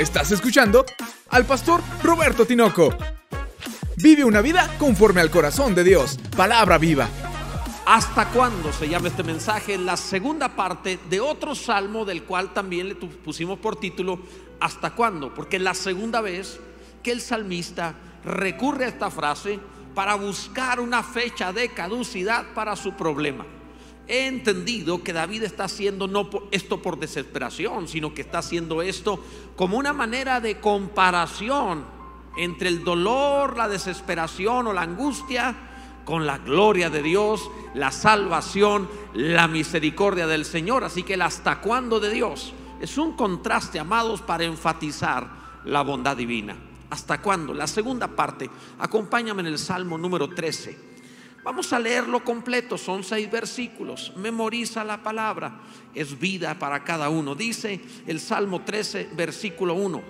Estás escuchando al pastor Roberto Tinoco. Vive una vida conforme al corazón de Dios. Palabra viva. ¿Hasta cuándo se llama este mensaje? La segunda parte de otro salmo del cual también le pusimos por título ¿Hasta cuándo? Porque es la segunda vez que el salmista recurre a esta frase para buscar una fecha de caducidad para su problema. He entendido que David está haciendo no esto por desesperación, sino que está haciendo esto como una manera de comparación entre el dolor, la desesperación o la angustia con la gloria de Dios, la salvación, la misericordia del Señor. Así que el hasta cuándo de Dios es un contraste, amados, para enfatizar la bondad divina. ¿Hasta cuándo? La segunda parte, acompáñame en el Salmo número 13. Vamos a leerlo completo, son seis versículos. Memoriza la palabra, es vida para cada uno. Dice el Salmo 13, versículo 1.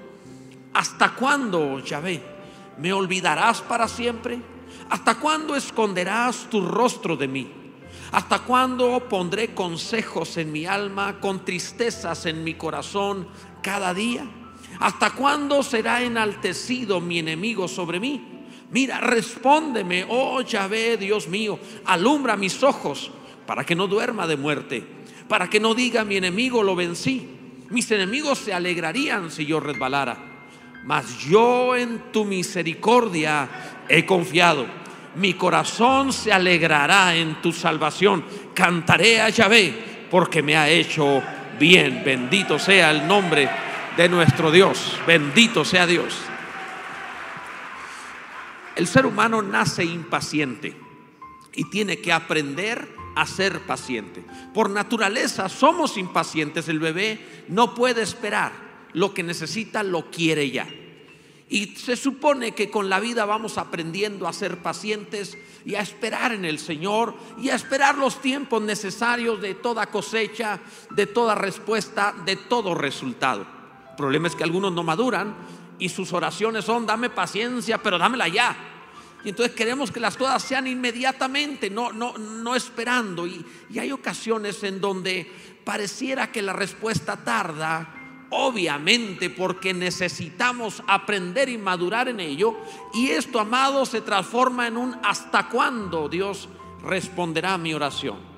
¿Hasta cuándo, Yahvé, me olvidarás para siempre? ¿Hasta cuándo esconderás tu rostro de mí? ¿Hasta cuándo pondré consejos en mi alma, con tristezas en mi corazón cada día? ¿Hasta cuándo será enaltecido mi enemigo sobre mí? Mira, respóndeme, oh Yahvé, Dios mío, alumbra mis ojos para que no duerma de muerte, para que no diga mi enemigo lo vencí. Mis enemigos se alegrarían si yo resbalara, mas yo en tu misericordia he confiado. Mi corazón se alegrará en tu salvación. Cantaré a Yahvé porque me ha hecho bien. Bendito sea el nombre de nuestro Dios. Bendito sea Dios. El ser humano nace impaciente y tiene que aprender a ser paciente. Por naturaleza somos impacientes. El bebé no puede esperar. Lo que necesita lo quiere ya. Y se supone que con la vida vamos aprendiendo a ser pacientes y a esperar en el Señor y a esperar los tiempos necesarios de toda cosecha, de toda respuesta, de todo resultado. El problema es que algunos no maduran y sus oraciones son, dame paciencia, pero dámela ya. Y entonces queremos que las cosas sean inmediatamente, no, no, no esperando. Y, y hay ocasiones en donde pareciera que la respuesta tarda, obviamente porque necesitamos aprender y madurar en ello. Y esto, amado, se transforma en un hasta cuándo Dios responderá a mi oración.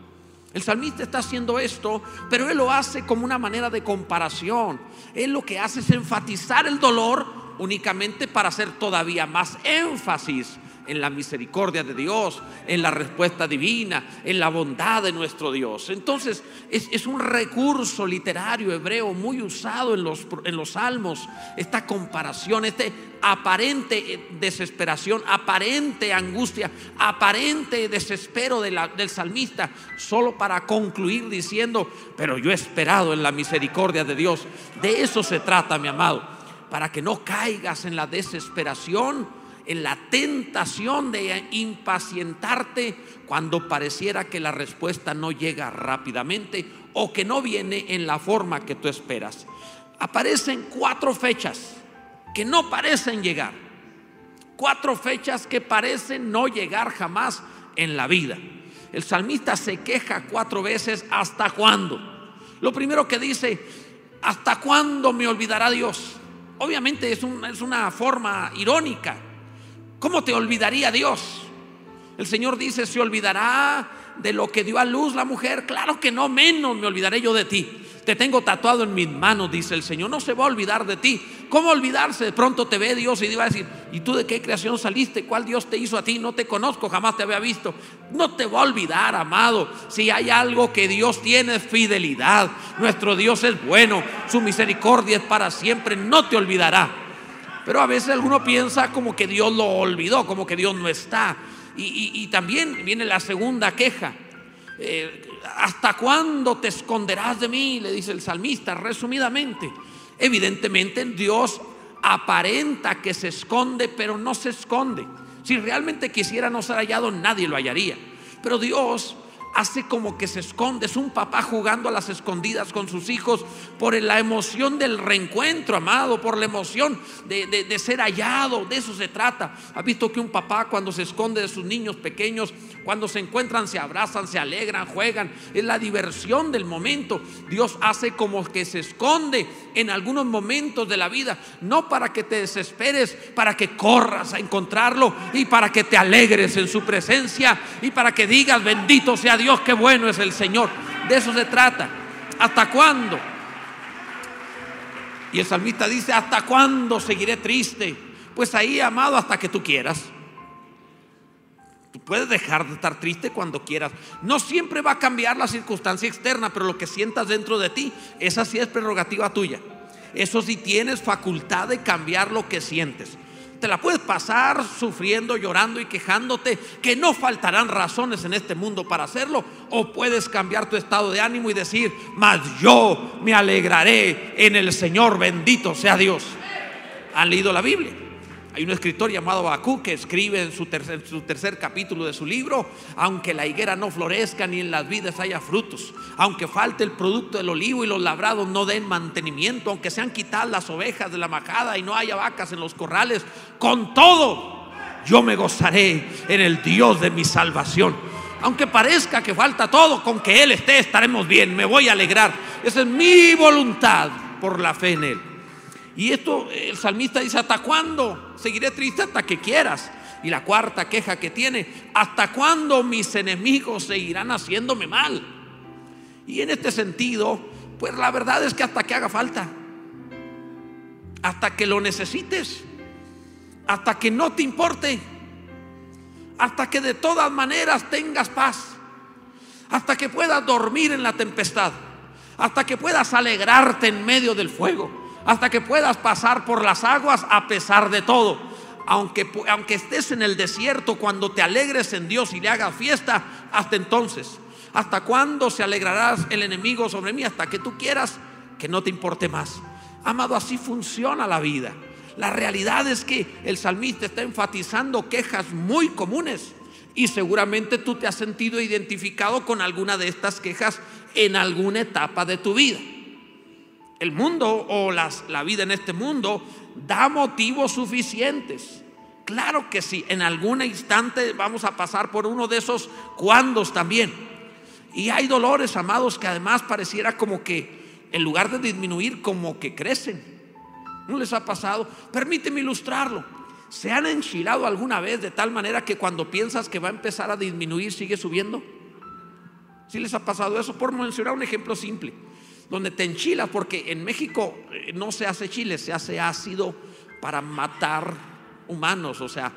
El salmista está haciendo esto, pero él lo hace como una manera de comparación. Él lo que hace es enfatizar el dolor únicamente para hacer todavía más énfasis en la misericordia de Dios, en la respuesta divina, en la bondad de nuestro Dios. Entonces es, un recurso literario hebreo muy usado en los, en los salmos, esta comparación, este aparente eh, desesperación, aparente angustia, aparente desespero del salmista, solo para concluir diciendo, pero yo he esperado en la misericordia de Dios. De eso se trata, mi amado, para que no caigas en la desesperación en la tentación de impacientarte cuando pareciera que la respuesta no llega rápidamente o que no viene en la forma que tú esperas. Aparecen cuatro fechas que no parecen llegar. Cuatro fechas que parecen no llegar jamás en la vida. El salmista se queja cuatro veces, ¿hasta cuándo? Lo primero que dice, ¿hasta cuándo me olvidará Dios? Obviamente es, es una forma irónica ¿Cómo te olvidaría Dios? El Señor dice, ¿se olvidará de lo que dio a luz la mujer? Claro que no, menos me olvidaré yo de ti. Te tengo tatuado en mis manos, dice el Señor. No se va a olvidar de ti. ¿Cómo olvidarse? De pronto te ve Dios y va a decir, ¿y tú de qué creación saliste? ¿Cuál Dios te hizo a ti? No te conozco, jamás te había visto. No te va a olvidar, amado. Si hay algo que Dios tiene es fidelidad. Nuestro Dios es bueno. Su misericordia es para siempre. No te olvidará. Pero a veces alguno piensa como que Dios lo olvidó, como que Dios no está. Y, también viene la segunda queja. Eh, ¿Hasta cuándo te esconderás de mí? Le dice el salmista, resumidamente. Evidentemente Dios aparenta que se esconde, pero no se esconde. Si realmente quisiera no ser hallado, nadie lo hallaría. Pero Dios hace como que se esconde. Es un papá jugando a las escondidas con sus hijos por la emoción del reencuentro, amado, por la emoción de, ser hallado. De eso se trata. ¿Ha visto que un papá cuando se esconde de sus niños pequeños Cuando se encuentran, se abrazan, se alegran, juegan. Es la diversión del momento. Dios hace como que se esconde en algunos momentos de la vida. No para que te desesperes, para que corras a encontrarlo y para que te alegres en su presencia y para que digas, bendito sea Dios, qué bueno es el Señor. De eso se trata. ¿Hasta cuándo? Y el salmista dice, ¿hasta cuándo seguiré triste? Pues ahí, amado, hasta que tú quieras. Tú puedes dejar de estar triste cuando quieras. No siempre va a cambiar la circunstancia externa, pero lo que sientas dentro de ti, esa sí es prerrogativa tuya. Eso sí tienes facultad de cambiar lo que sientes. Te la puedes pasar sufriendo, llorando y quejándote, que no faltarán razones en este mundo para hacerlo. O puedes cambiar tu estado de ánimo y decir, mas yo me alegraré en el Señor, bendito sea Dios. ¿Han leído la Biblia? Hay un escritor llamado Bakú que escribe en su, tercer, su, tercer, capítulo de su libro, aunque la higuera no florezca ni en las vidas haya frutos, aunque falte el producto del olivo y los labrados no den mantenimiento, aunque sean quitadas las ovejas de la majada y no haya vacas en los corrales, con todo yo me gozaré en el Dios de mi salvación. Aunque parezca que falta todo, con que Él esté estaremos bien, me voy a alegrar. Esa es mi voluntad por la fe en Él. Y esto el salmista dice, ¿hasta cuándo? Seguiré triste hasta que quieras. Y la cuarta queja que tiene, ¿hasta cuándo mis enemigos seguirán haciéndome mal? Y en este sentido, pues la verdad es que hasta que haga falta, hasta que lo necesites, hasta que no te importe, hasta que de todas maneras tengas paz, hasta que puedas dormir en la tempestad, hasta que puedas alegrarte en medio del fuego hasta que puedas pasar por las aguas a pesar de todo. Aunque, aunque estés en el desierto, cuando te alegres en Dios y le hagas fiesta, hasta entonces. ¿Hasta cuándo se alegrarás el enemigo sobre mí? Hasta que tú quieras que no te importe más. Amado, así funciona la vida. La realidad es que el salmista está enfatizando quejas muy comunes y seguramente tú te has sentido identificado con alguna de estas quejas en alguna etapa de tu vida el mundo o las, la vida en este mundo da motivos suficientes. Claro que sí, en algún instante vamos a pasar por uno de esos cuandos también. Y hay dolores, amados, que además pareciera como que en lugar de disminuir, como que crecen. ¿No les ha pasado? Permíteme ilustrarlo. ¿Se han enchilado alguna vez de tal manera que cuando piensas que va a empezar a disminuir, sigue subiendo? ¿Sí les ha pasado eso? Por mencionar un ejemplo simple donde te enchilas, porque en México eh, no se hace chile, se hace ácido para matar humanos, o sea,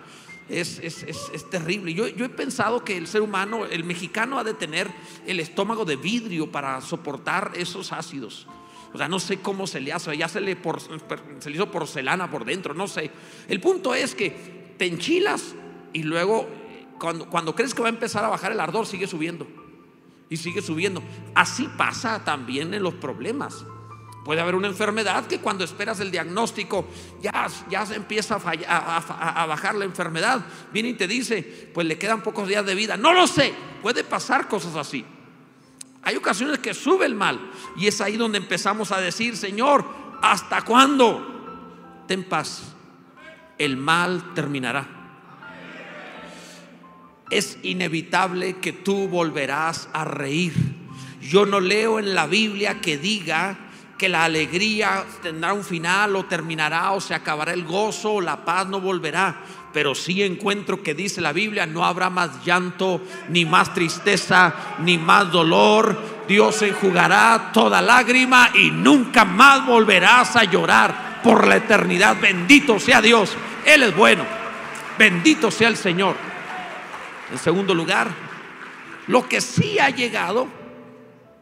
es, terrible. Yo, yo, he pensado que el ser humano, el mexicano, ha de tener el estómago de vidrio para soportar esos ácidos. O sea, no sé cómo se le hace, ya se le, por, se le hizo porcelana por dentro, no sé. El punto es que te enchilas y luego cuando, cuando crees que va a empezar a bajar el ardor, sigue subiendo y sigue subiendo. Así pasa también en los problemas. Puede haber una enfermedad que cuando esperas el diagnóstico ya, ya se empieza a, a, bajar la enfermedad. Viene y te dice, pues le quedan pocos días de vida. No lo sé, puede pasar cosas así. Hay ocasiones que sube el mal y es ahí donde empezamos a decir, Señor, ¿hasta cuándo? Ten paz, el mal terminará es inevitable que tú volverás a reír. Yo no leo en la Biblia que diga que la alegría tendrá un final o terminará o se acabará el gozo o la paz no volverá. Pero sí encuentro que dice la Biblia, no habrá más llanto, ni más tristeza, ni más dolor. Dios enjugará toda lágrima y nunca más volverás a llorar por la eternidad. Bendito sea Dios. Él es bueno. Bendito sea el Señor. En segundo lugar, lo que sí ha llegado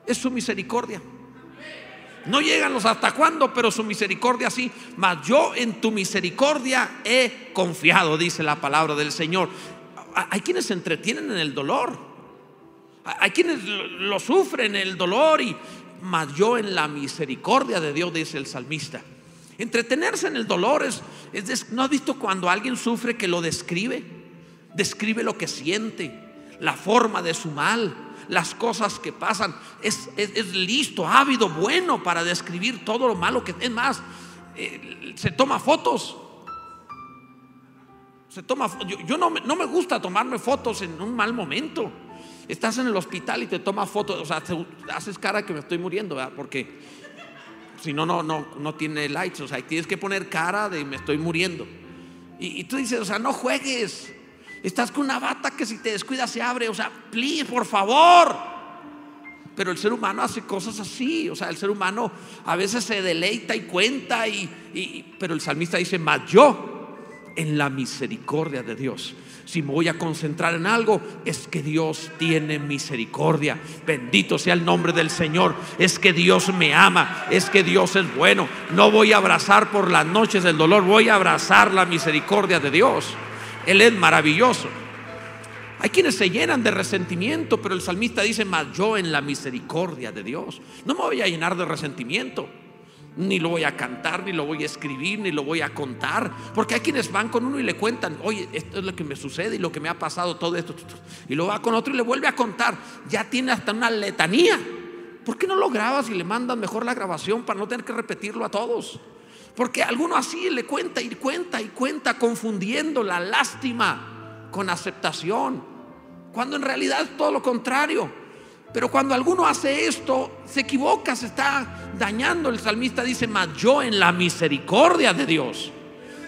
es su misericordia. No llegan los hasta cuándo, pero su misericordia sí. Mas yo en tu misericordia he confiado, dice la palabra del Señor. Hay quienes se entretienen en el dolor. Hay quienes lo sufren en el dolor y mas yo en la misericordia de Dios, dice el salmista. Entretenerse en el dolor es, es ¿no has visto cuando alguien sufre que lo describe? Describe lo que siente, la forma de su mal, las cosas que pasan. Es, listo, ávido, bueno para describir todo lo malo que es más. Eh, se toma fotos. Se toma, yo, yo no, no me gusta tomarme fotos en un mal momento. Estás en el hospital y te tomas fotos, o sea, te- haces cara que me estoy muriendo, ¿verdad? Porque si no, no, no, no tiene likes, o sea, tienes que poner cara de me estoy muriendo. Y, y tú dices, o sea, no juegues. Estás con una bata que si te descuidas se abre, o sea, please, por favor. Pero el ser humano hace cosas así, o sea, el ser humano a veces se deleita y cuenta, y, y- pero el salmista dice, más yo en la misericordia de Dios. Si me voy a concentrar en algo, es que Dios tiene misericordia. Bendito sea el nombre del Señor. Es que Dios me ama, es que Dios es bueno. No voy a abrazar por las noches del dolor, voy a abrazar la misericordia de Dios. Él es maravilloso. Hay quienes se llenan de resentimiento, pero el salmista dice, más yo en la misericordia de Dios. No me voy a llenar de resentimiento, ni lo voy a cantar, ni lo voy a escribir, ni lo voy a contar, porque hay quienes van con uno y le cuentan, oye, esto es lo que me sucede y lo que me ha pasado, todo esto, y lo va con otro y le vuelve a contar. Ya tiene hasta una letanía. ¿Por qué no lo grabas y le mandas mejor la grabación para no tener que repetirlo a todos? Porque alguno así le cuenta y cuenta y cuenta, confundiendo la lástima con aceptación cuando en realidad es todo lo contrario. Pero cuando alguno hace esto, se equivoca, se está dañando. El salmista dice, mas yo en la misericordia de Dios.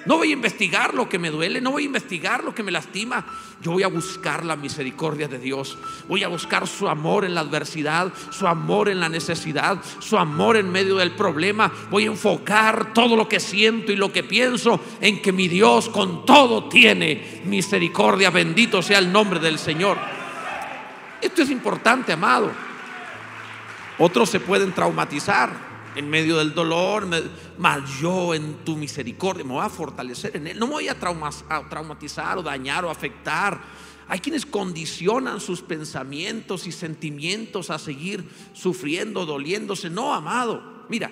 No voy a investigar lo que me duele, no voy a investigar lo que me lastima. Yo voy a buscar la misericordia de Dios. Voy a buscar su amor en la adversidad, su amor en la necesidad, su amor en medio del problema. Voy a enfocar todo lo que siento y lo que pienso en que mi Dios con todo tiene misericordia. Bendito sea el nombre del Señor. Esto es importante, amado. Otros se pueden traumatizar en medio del dolor, mas yo en tu misericordia me voy a fortalecer en él. No me voy a traumatizar o dañar o afectar. Hay quienes condicionan sus pensamientos y sentimientos a seguir sufriendo, doliéndose. No, amado. Mira,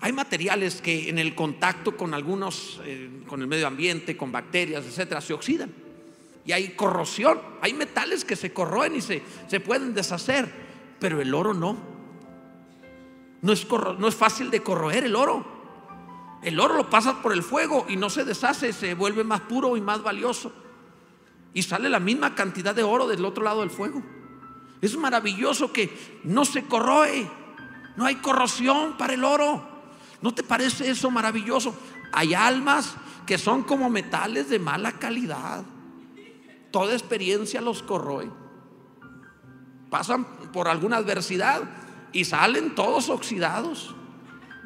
hay materiales que en el contacto con algunos, eh, con el medio ambiente, con bacterias, etcétera, se oxidan. Y hay corrosión. Hay metales que se corroen y se, se pueden deshacer. Pero el oro no. No es, fácil de corroer el oro. El oro lo pasas por el fuego y no se deshace, se vuelve más puro y más valioso. Y sale la misma cantidad de oro del otro lado del fuego. Es maravilloso que no se corroe. No hay corrosión para el oro. ¿No te parece eso maravilloso? Hay almas que son como metales de mala calidad. Toda experiencia los corroe. Pasan por alguna adversidad y salen todos oxidados.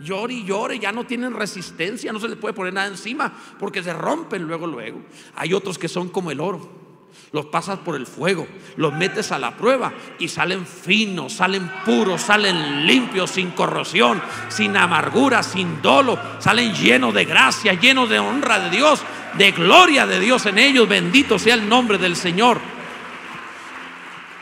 Llore y llore, ya no tienen resistencia, no se les puede poner nada encima porque se rompen luego, luego. Hay otros que son como el oro. Los pasas por el fuego, los metes a la prueba y salen finos, salen puros, salen limpios, sin corrosión, sin amargura, sin dolo, salen llenos de gracia, llenos de honra de Dios, de gloria de Dios en ellos. Bendito sea el nombre del Señor.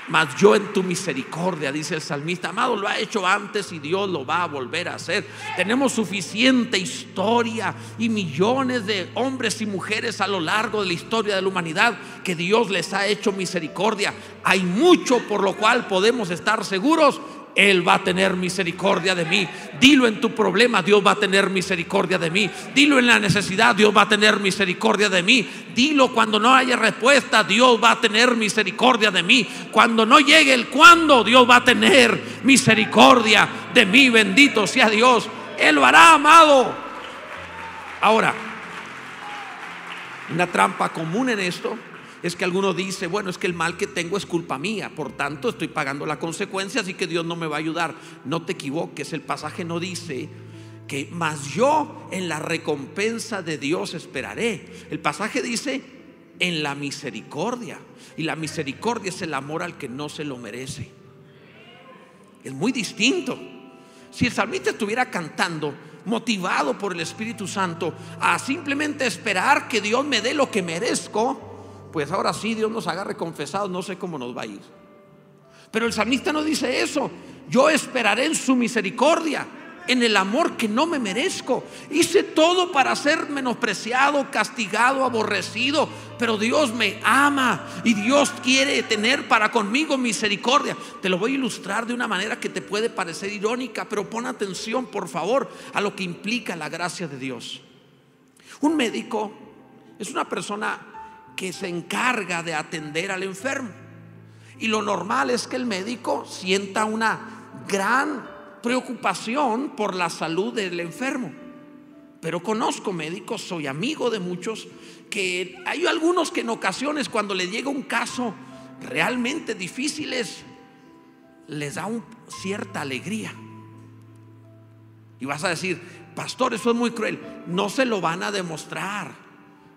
Mas yo en tu misericordia, dice el salmista, amado, lo ha hecho antes y Dios lo va a volver a hacer. Tenemos suficiente historia y millones de hombres y mujeres a lo largo de la historia de la humanidad que Dios les ha hecho misericordia. Hay mucho por lo cual podemos estar seguros. Él va a tener misericordia de mí. Dilo en tu problema, Dios va a tener misericordia de mí. Dilo en la necesidad, Dios va a tener misericordia de mí. Dilo cuando no haya respuesta, Dios va a tener misericordia de mí. Cuando no llegue el cuándo, Dios va a tener misericordia de mí. Bendito sea Dios. Él lo hará, amado. Ahora, una trampa común en esto es que alguno dice, bueno, es que el mal que tengo es culpa mía, por tanto estoy pagando la consecuencia, así que Dios no me va a ayudar. No te equivoques, el pasaje no dice que más yo en la recompensa de Dios esperaré. El pasaje dice en la misericordia. Y la misericordia es el amor al que no se lo merece. Es muy distinto. Si el salmista estuviera cantando, motivado por el Espíritu Santo, a simplemente esperar que Dios me dé lo que merezco, pues ahora sí Dios nos agarre confesados, no sé cómo nos va a ir. Pero el salmista no dice eso. Yo esperaré en su misericordia, en el amor que no me merezco. Hice todo para ser menospreciado, castigado, aborrecido, pero Dios me ama y Dios quiere tener para conmigo misericordia. Te lo voy a ilustrar de una manera que te puede parecer irónica, pero pon atención, por favor, a lo que implica la gracia de Dios. Un médico es una persona que se encarga de atender al enfermo. Y lo normal es que el médico sienta una gran preocupación por la salud del enfermo. Pero conozco médicos, soy amigo de muchos, que hay algunos que en ocasiones cuando le llega un caso realmente difíciles, les da cierta alegría. Y vas a decir, pastor, eso es muy cruel. No se lo van a demostrar.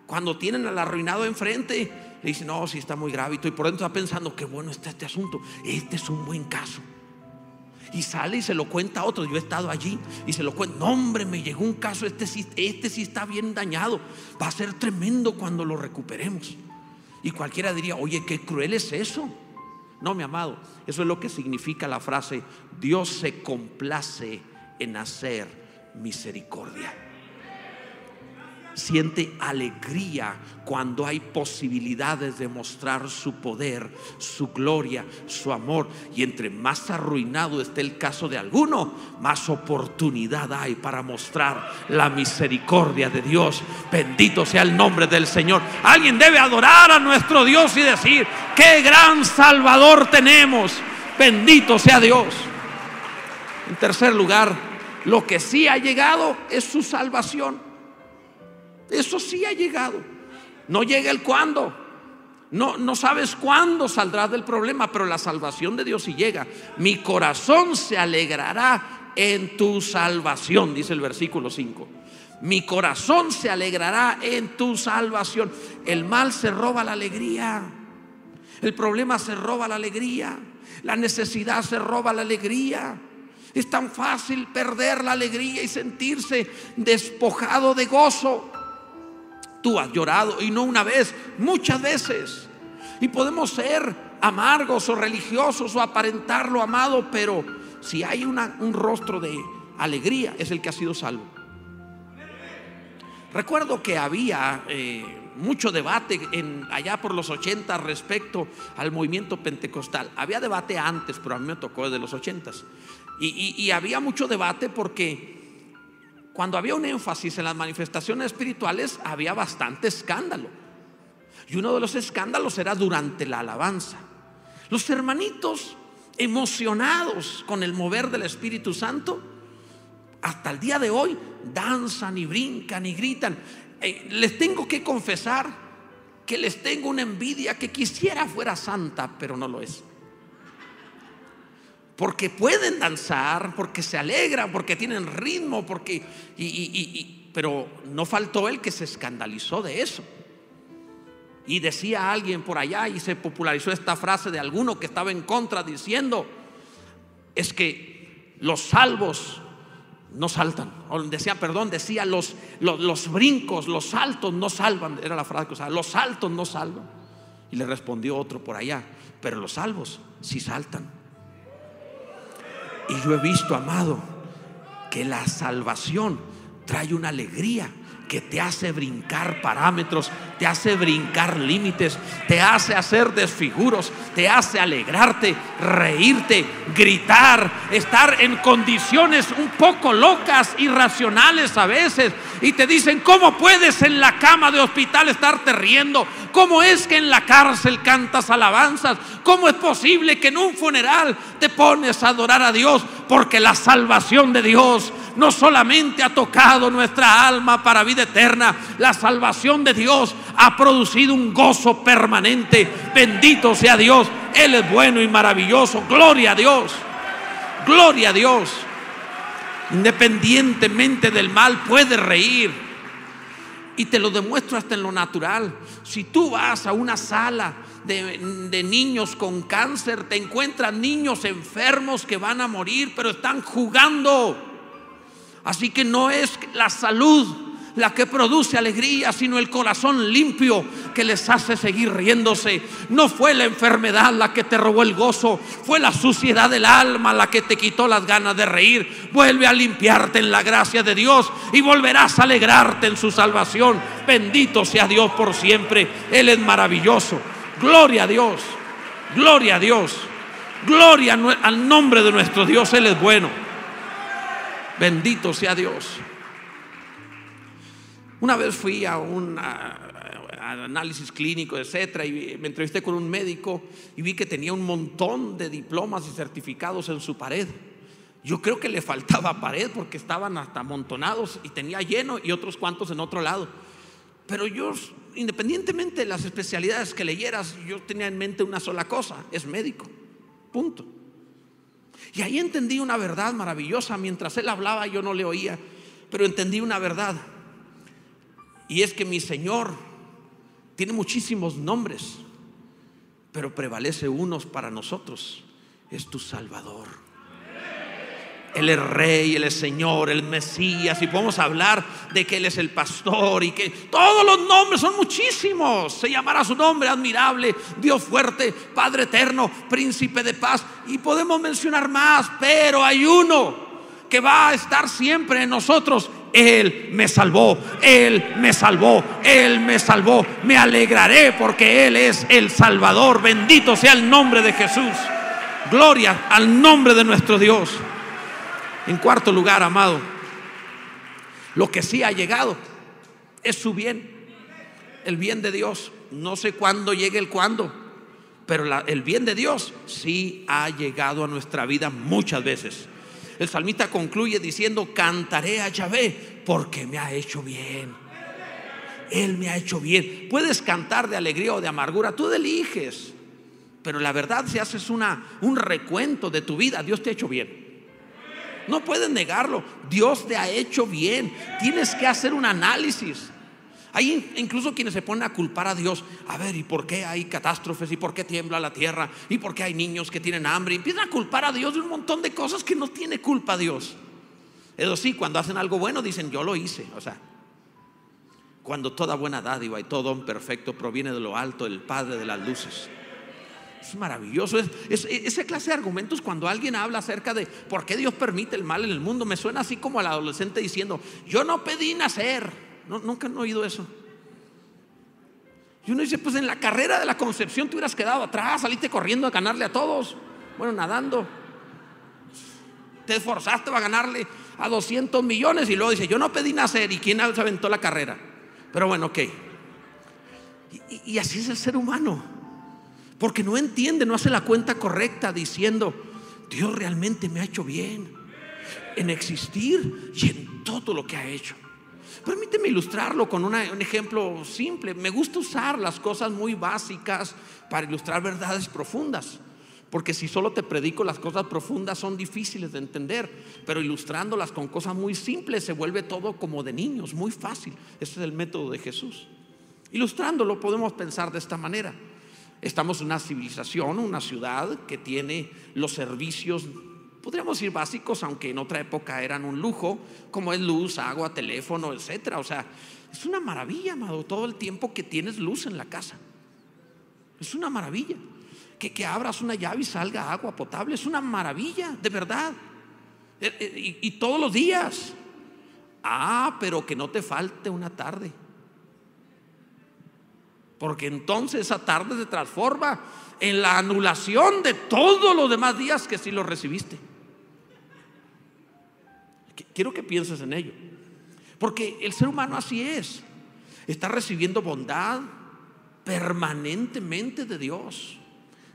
Cuando tienen al arruinado enfrente, le dicen, no, si está muy grave. Y por dentro está pensando, qué bueno está este asunto. Este es un buen caso. Y sale y se lo cuenta a otro. Yo he estado allí y se lo cuenta. No, hombre, me llegó un caso. Este sí, este sí está bien dañado. Va a ser tremendo cuando lo recuperemos. Y cualquiera diría, oye, qué cruel es eso. No, mi amado, eso es lo que significa la frase, Dios se complace en hacer misericordia siente alegría cuando hay posibilidades de mostrar su poder, su gloria, su amor. Y entre más arruinado esté el caso de alguno, más oportunidad hay para mostrar la misericordia de Dios. Bendito sea el nombre del Señor. Alguien debe adorar a nuestro Dios y decir, qué gran Salvador tenemos. Bendito sea Dios. En tercer lugar, lo que sí ha llegado es su salvación. Eso sí ha llegado. No llega el cuándo. No, no sabes cuándo saldrás del problema, pero la salvación de Dios sí llega. Mi corazón se alegrará en tu salvación, dice el versículo 5. Mi corazón se alegrará en tu salvación. El mal se roba la alegría. El problema se roba la alegría. La necesidad se roba la alegría. Es tan fácil perder la alegría y sentirse despojado de gozo. Tú has llorado y no una vez, muchas veces. Y podemos ser amargos o religiosos o aparentar lo amado, pero si hay un rostro de alegría, es el que ha sido salvo. Recuerdo que había eh, mucho debate en, allá por los 80 respecto al movimiento pentecostal. Había debate antes, pero a mí me tocó desde los 80. y había mucho debate porque cuando había un énfasis en las manifestaciones espirituales, había bastante escándalo. Y uno de los escándalos era durante la alabanza. Los hermanitos emocionados con el mover del Espíritu Santo, hasta el día de hoy danzan y brincan y gritan. Eh, les tengo que confesar que les tengo una envidia que quisiera fuera santa, pero no lo es porque pueden danzar, porque se alegran, porque tienen ritmo, porque pero no faltó el que se escandalizó de eso. Y decía alguien por allá y se popularizó esta frase de alguno que estaba en contra diciendo es que los salvos no saltan. O decía, perdón, decía los, los, brincos, los saltos no salvan. Era la frase que usaba, los saltos no salvan. Y le respondió otro por allá, pero los salvos sí saltan. Y yo he visto, amado, que la salvación trae una alegría que te hace brincar parámetros, te hace brincar límites, te hace hacer desfiguros, te hace alegrarte, reírte, gritar, estar en condiciones un poco locas, irracionales a veces. Y te dicen, ¿cómo puedes en la cama de hospital estarte riendo? ¿Cómo es que en la cárcel cantas alabanzas? ¿Cómo es posible que en un funeral te pones a adorar a Dios? Porque la salvación de Dios no solamente ha tocado nuestra alma para vida eterna, la salvación de Dios ha producido un gozo permanente. Bendito sea Dios, Él es bueno y maravilloso. Gloria a Dios, gloria a Dios. Independientemente del mal, puede reír. Y te lo demuestro hasta en lo natural. Si tú vas a una sala de, niños con cáncer, te encuentras niños enfermos que van a morir, pero están jugando. Así que no es la salud la que produce alegría, sino el corazón limpio que les hace seguir riéndose. No fue la enfermedad la que te robó el gozo, fue la suciedad del alma la que te quitó las ganas de reír. Vuelve a limpiarte en la gracia de Dios y volverás a alegrarte en su salvación. Bendito sea Dios por siempre. Él es maravilloso. Gloria a Dios. Gloria a Dios. Gloria al nombre de nuestro Dios. Él es bueno. Bendito sea Dios. Una vez fui a un, análisis clínico, etcétera, y me entrevisté con un médico y vi que tenía un montón de diplomas y certificados en su pared. Yo creo que le faltaba pared porque estaban hasta amontonados y tenía lleno y otros cuantos en otro lado. Pero yo, independientemente de las especialidades que leyeras, yo tenía en mente una sola cosa, es médico. Punto. Y ahí entendí una verdad maravillosa. Mientras él hablaba yo no le oía, pero entendí una verdad. Y es que mi Señor tiene muchísimos nombres, pero prevalece unos para nosotros. Es tu Salvador. Él es rey, Él es Señor, el Mesías. Y podemos hablar de que Él es el pastor y que todos los nombres son muchísimos. Se llamará su nombre admirable, Dios fuerte, Padre eterno, príncipe de paz. Y podemos mencionar más, pero hay uno que va a estar siempre en nosotros. Él me salvó, Él me salvó, Él me salvó. Me alegraré porque Él es el Salvador. Bendito sea el nombre de Jesús. Gloria al nombre de nuestro Dios. En cuarto lugar, amado, lo que sí ha llegado es su bien, el bien de Dios. No sé cuándo llegue el cuándo, pero el bien de Dios sí ha llegado a nuestra vida muchas veces. El salmista concluye diciendo, cantaré a Yahvé porque me ha hecho bien. Él me ha hecho bien. Puedes cantar de alegría o de amargura, tú eliges. Pero la verdad, si haces una, un recuento de tu vida, Dios te ha hecho bien. No puedes negarlo. Dios te ha hecho bien. Tienes que hacer un análisis. Hay incluso quienes se ponen a culpar a Dios. A ver, ¿y por qué hay catástrofes? ¿Y por qué tiembla la tierra? ¿Y por qué hay niños que tienen hambre? Y empiezan a culpar a Dios de un montón de cosas que no tiene culpa Dios. Eso sí, cuando hacen algo bueno dicen, yo lo hice. O sea, cuando toda buena dádiva y todo don perfecto proviene de lo alto, el Padre de las luces es maravilloso. Es, esa clase de argumentos cuando alguien habla acerca de por qué Dios permite el mal en el mundo, me suena así como al adolescente diciendo, yo no pedí nacer. No, nunca han oído eso. Y uno dice, pues en la carrera de la concepción te hubieras quedado atrás, saliste corriendo a ganarle a todos. Bueno, nadando. Te esforzaste para ganarle a 200 millones y luego dice, yo no pedí nacer. ¿Y quién se aventó la carrera? Pero bueno, ok. y así es el ser humano. Porque no entiende, no hace la cuenta correcta diciendo, Dios realmente me ha hecho bien en existir y en todo lo que ha hecho. Permíteme ilustrarlo con un ejemplo simple. Me gusta usar las cosas muy básicas para ilustrar verdades profundas. Porque si solo te predico las cosas profundas son difíciles de entender, pero ilustrándolas con cosas muy simples se vuelve todo como de niños, muy fácil. Ese es el método de Jesús. Ilustrándolo podemos pensar de esta manera. Estamos en una civilización, una ciudad que tiene los servicios, podríamos decir básicos, aunque en otra época eran un lujo, como es luz, agua, teléfono, etcétera. O sea, es una maravilla, amado, todo el tiempo que tienes luz en la casa. Es una maravilla. Que, que abras una llave y salga agua potable, es una maravilla, de verdad. Eh, eh, y todos los días. Ah, pero que no te falte una tarde. Porque entonces esa tarde se transforma en la anulación de todos los demás días que sí lo recibiste. Quiero que pienses en ello. Porque el ser humano así es. Está recibiendo bondad permanentemente de Dios.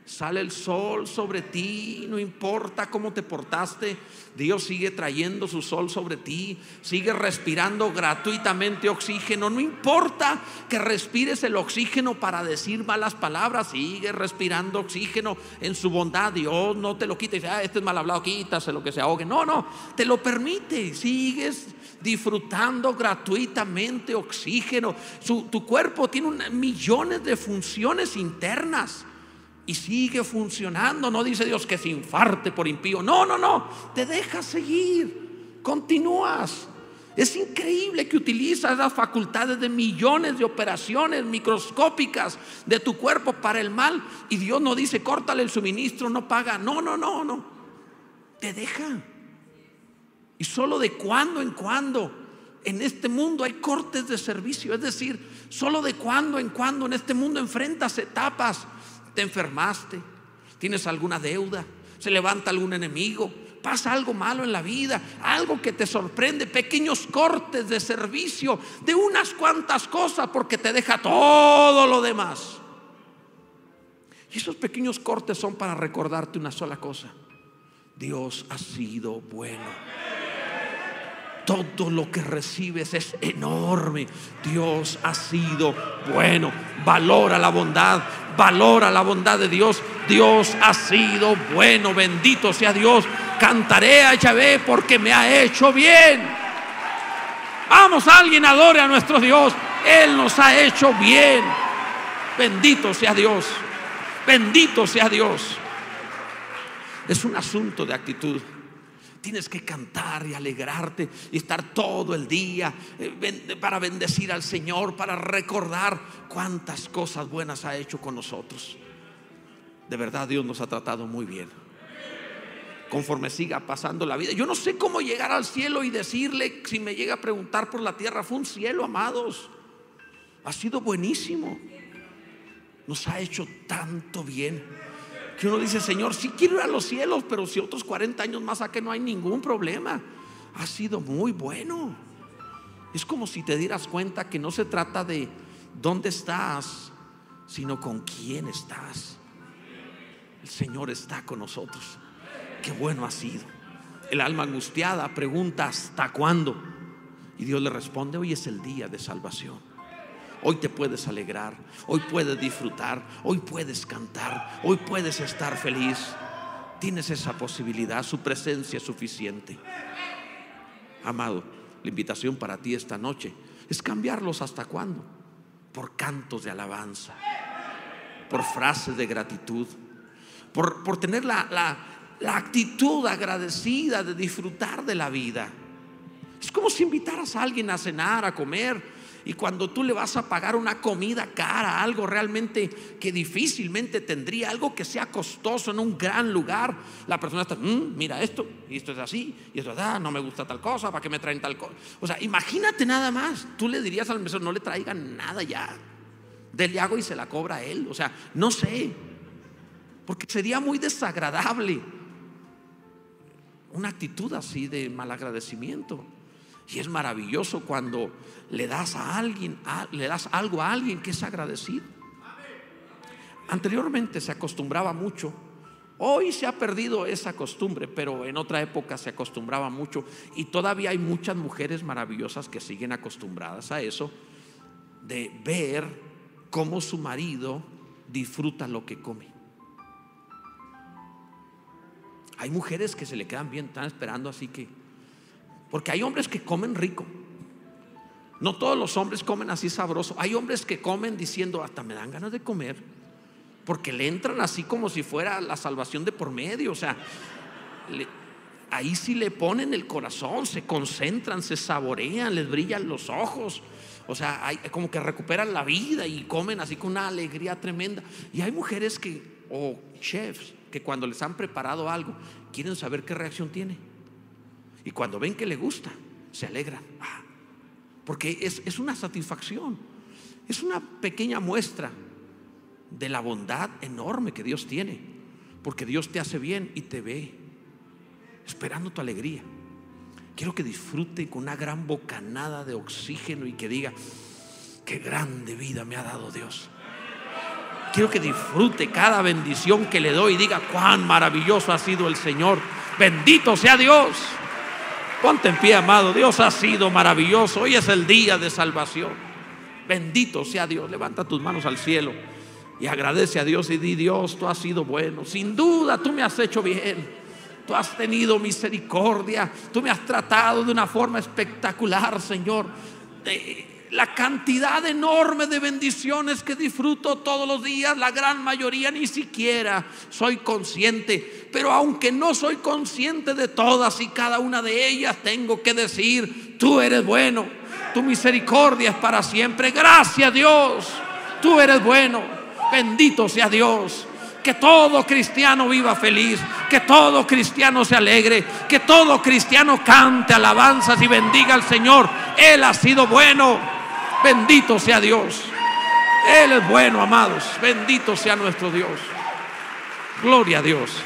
Sale el sol sobre ti, no importa cómo te portaste, Dios sigue trayendo su sol sobre ti, sigue respirando gratuitamente oxígeno, no importa que respires el oxígeno para decir malas palabras, sigue respirando oxígeno en su bondad, Dios no te lo quita y dice, ah, este es mal hablado, quítase lo que se ahogue, no, no, te lo permite, sigues disfrutando gratuitamente oxígeno, tu cuerpo tiene millones de funciones internas y sigue funcionando. No dice Dios que se infarte por impío. No, no, no. Te deja seguir. Continúas. Es increíble que utilizas las facultades de millones de operaciones microscópicas de tu cuerpo para el mal. Y Dios no dice, córtale el suministro, no paga. No, no, no, no. Te deja. Y solo de cuando en cuando en este mundo hay cortes de servicio. Es decir, solo de cuando en cuando en este mundo enfrentas etapas te enfermaste, tienes alguna deuda, se levanta algún enemigo, pasa algo malo en la vida, algo que te sorprende, pequeños cortes de servicio, de unas cuantas cosas, porque te deja todo lo demás. Y esos pequeños cortes son para recordarte una sola cosa. Dios ha sido bueno. Todo lo que recibes es enorme. Dios ha sido bueno. Valora la bondad. Valora la bondad de Dios. Dios ha sido bueno. Bendito sea Dios. Cantaré a Yahvé porque me ha hecho bien. Vamos, alguien adore a nuestro Dios. Él nos ha hecho bien. Bendito sea Dios. Bendito sea Dios. Es un asunto de actitud. Tienes que cantar y alegrarte y estar todo el día eh, para bendecir al Señor, para recordar cuántas cosas buenas ha hecho con nosotros. De verdad Dios nos ha tratado muy bien. Conforme siga pasando la vida. Yo no sé cómo llegar al cielo y decirle, si me llega a preguntar por la tierra, fue un cielo, amados. Ha sido buenísimo nos ha hecho tanto bien. Que uno dice, Señor, si quiero ir a los cielos, pero si otros 40 años más que no hay ningún problema. Ha sido muy bueno. Es como si te dieras cuenta que no se trata de dónde estás, sino con quién estás. El Señor está con nosotros. Qué bueno ha sido. El alma angustiada pregunta, ¿hasta cuándo? Y Dios le responde, hoy es el día de salvación. Hoy te puedes alegrar, hoy puedes disfrutar, hoy puedes cantar, hoy puedes estar feliz. Tienes esa posibilidad, su presencia es suficiente. Amado, la invitación para ti esta noche es cambiarlos hasta cuándo. Por cantos de alabanza, por frases de gratitud, por, por tener la, la, la actitud agradecida de disfrutar de la vida. Es como si invitaras a alguien a cenar, a comer, y cuando tú le vas a pagar una comida cara, algo realmente que difícilmente tendría, algo que sea costoso en un gran lugar, la persona está, mm, mira esto, y esto es así, y esto es así, no me gusta tal cosa, ¿para qué me traen tal cosa? O sea, imagínate nada más, tú le dirías al mesero, no le traigan nada ya, del hago y se la cobra a él, o sea, no sé, porque sería muy desagradable una actitud así de malagradecimiento. Y es maravilloso cuando le das a alguien, le das algo a alguien que es agradecido. Anteriormente se acostumbraba mucho. Hoy se ha perdido esa costumbre, pero en otra época se acostumbraba mucho y todavía hay muchas mujeres maravillosas que siguen acostumbradas a eso de ver cómo su marido disfruta lo que come. Hay mujeres que se le quedan bien, están esperando así que porque hay hombres que comen rico. No todos los hombres comen así sabroso. Hay hombres que comen diciendo, hasta me dan ganas de comer. Porque le entran así como si fuera la salvación de por medio. O sea, ahí sí le ponen el corazón, se concentran, se saborean, les brillan los ojos. O sea, hay, como que recuperan la vida y comen así con una alegría tremenda. Y hay mujeres que, o chefs, que cuando les han preparado algo, quieren saber qué reacción tiene. Y cuando ven que le gusta, se alegran. Ah, porque es, es una satisfacción. Es una pequeña muestra de la bondad enorme que Dios tiene. Porque Dios te hace bien y te ve esperando tu alegría. Quiero que disfrute con una gran bocanada de oxígeno y que diga, qué grande vida me ha dado Dios. Quiero que disfrute cada bendición que le doy y diga, cuán maravilloso ha sido el Señor. Bendito sea Dios. Ponte en pie, amado. Dios ha sido maravilloso. Hoy es el día de salvación. Bendito sea Dios. Levanta tus manos al cielo y agradece a Dios y di, Dios, tú has sido bueno. Sin duda, tú me has hecho bien. Tú has tenido misericordia. Tú me has tratado de una forma espectacular, Señor la cantidad enorme de bendiciones que disfruto todos los días, la gran mayoría ni siquiera soy consciente. Pero aunque no soy consciente de todas y cada una de ellas, tengo que decir, tú eres bueno, tu misericordia es para siempre. Gracias Dios, tú eres bueno, bendito sea Dios. Que todo cristiano viva feliz, que todo cristiano se alegre, que todo cristiano cante alabanzas y bendiga al Señor. Él ha sido bueno. Bendito sea Dios. Él es bueno, amados. Bendito sea nuestro Dios. Gloria a Dios.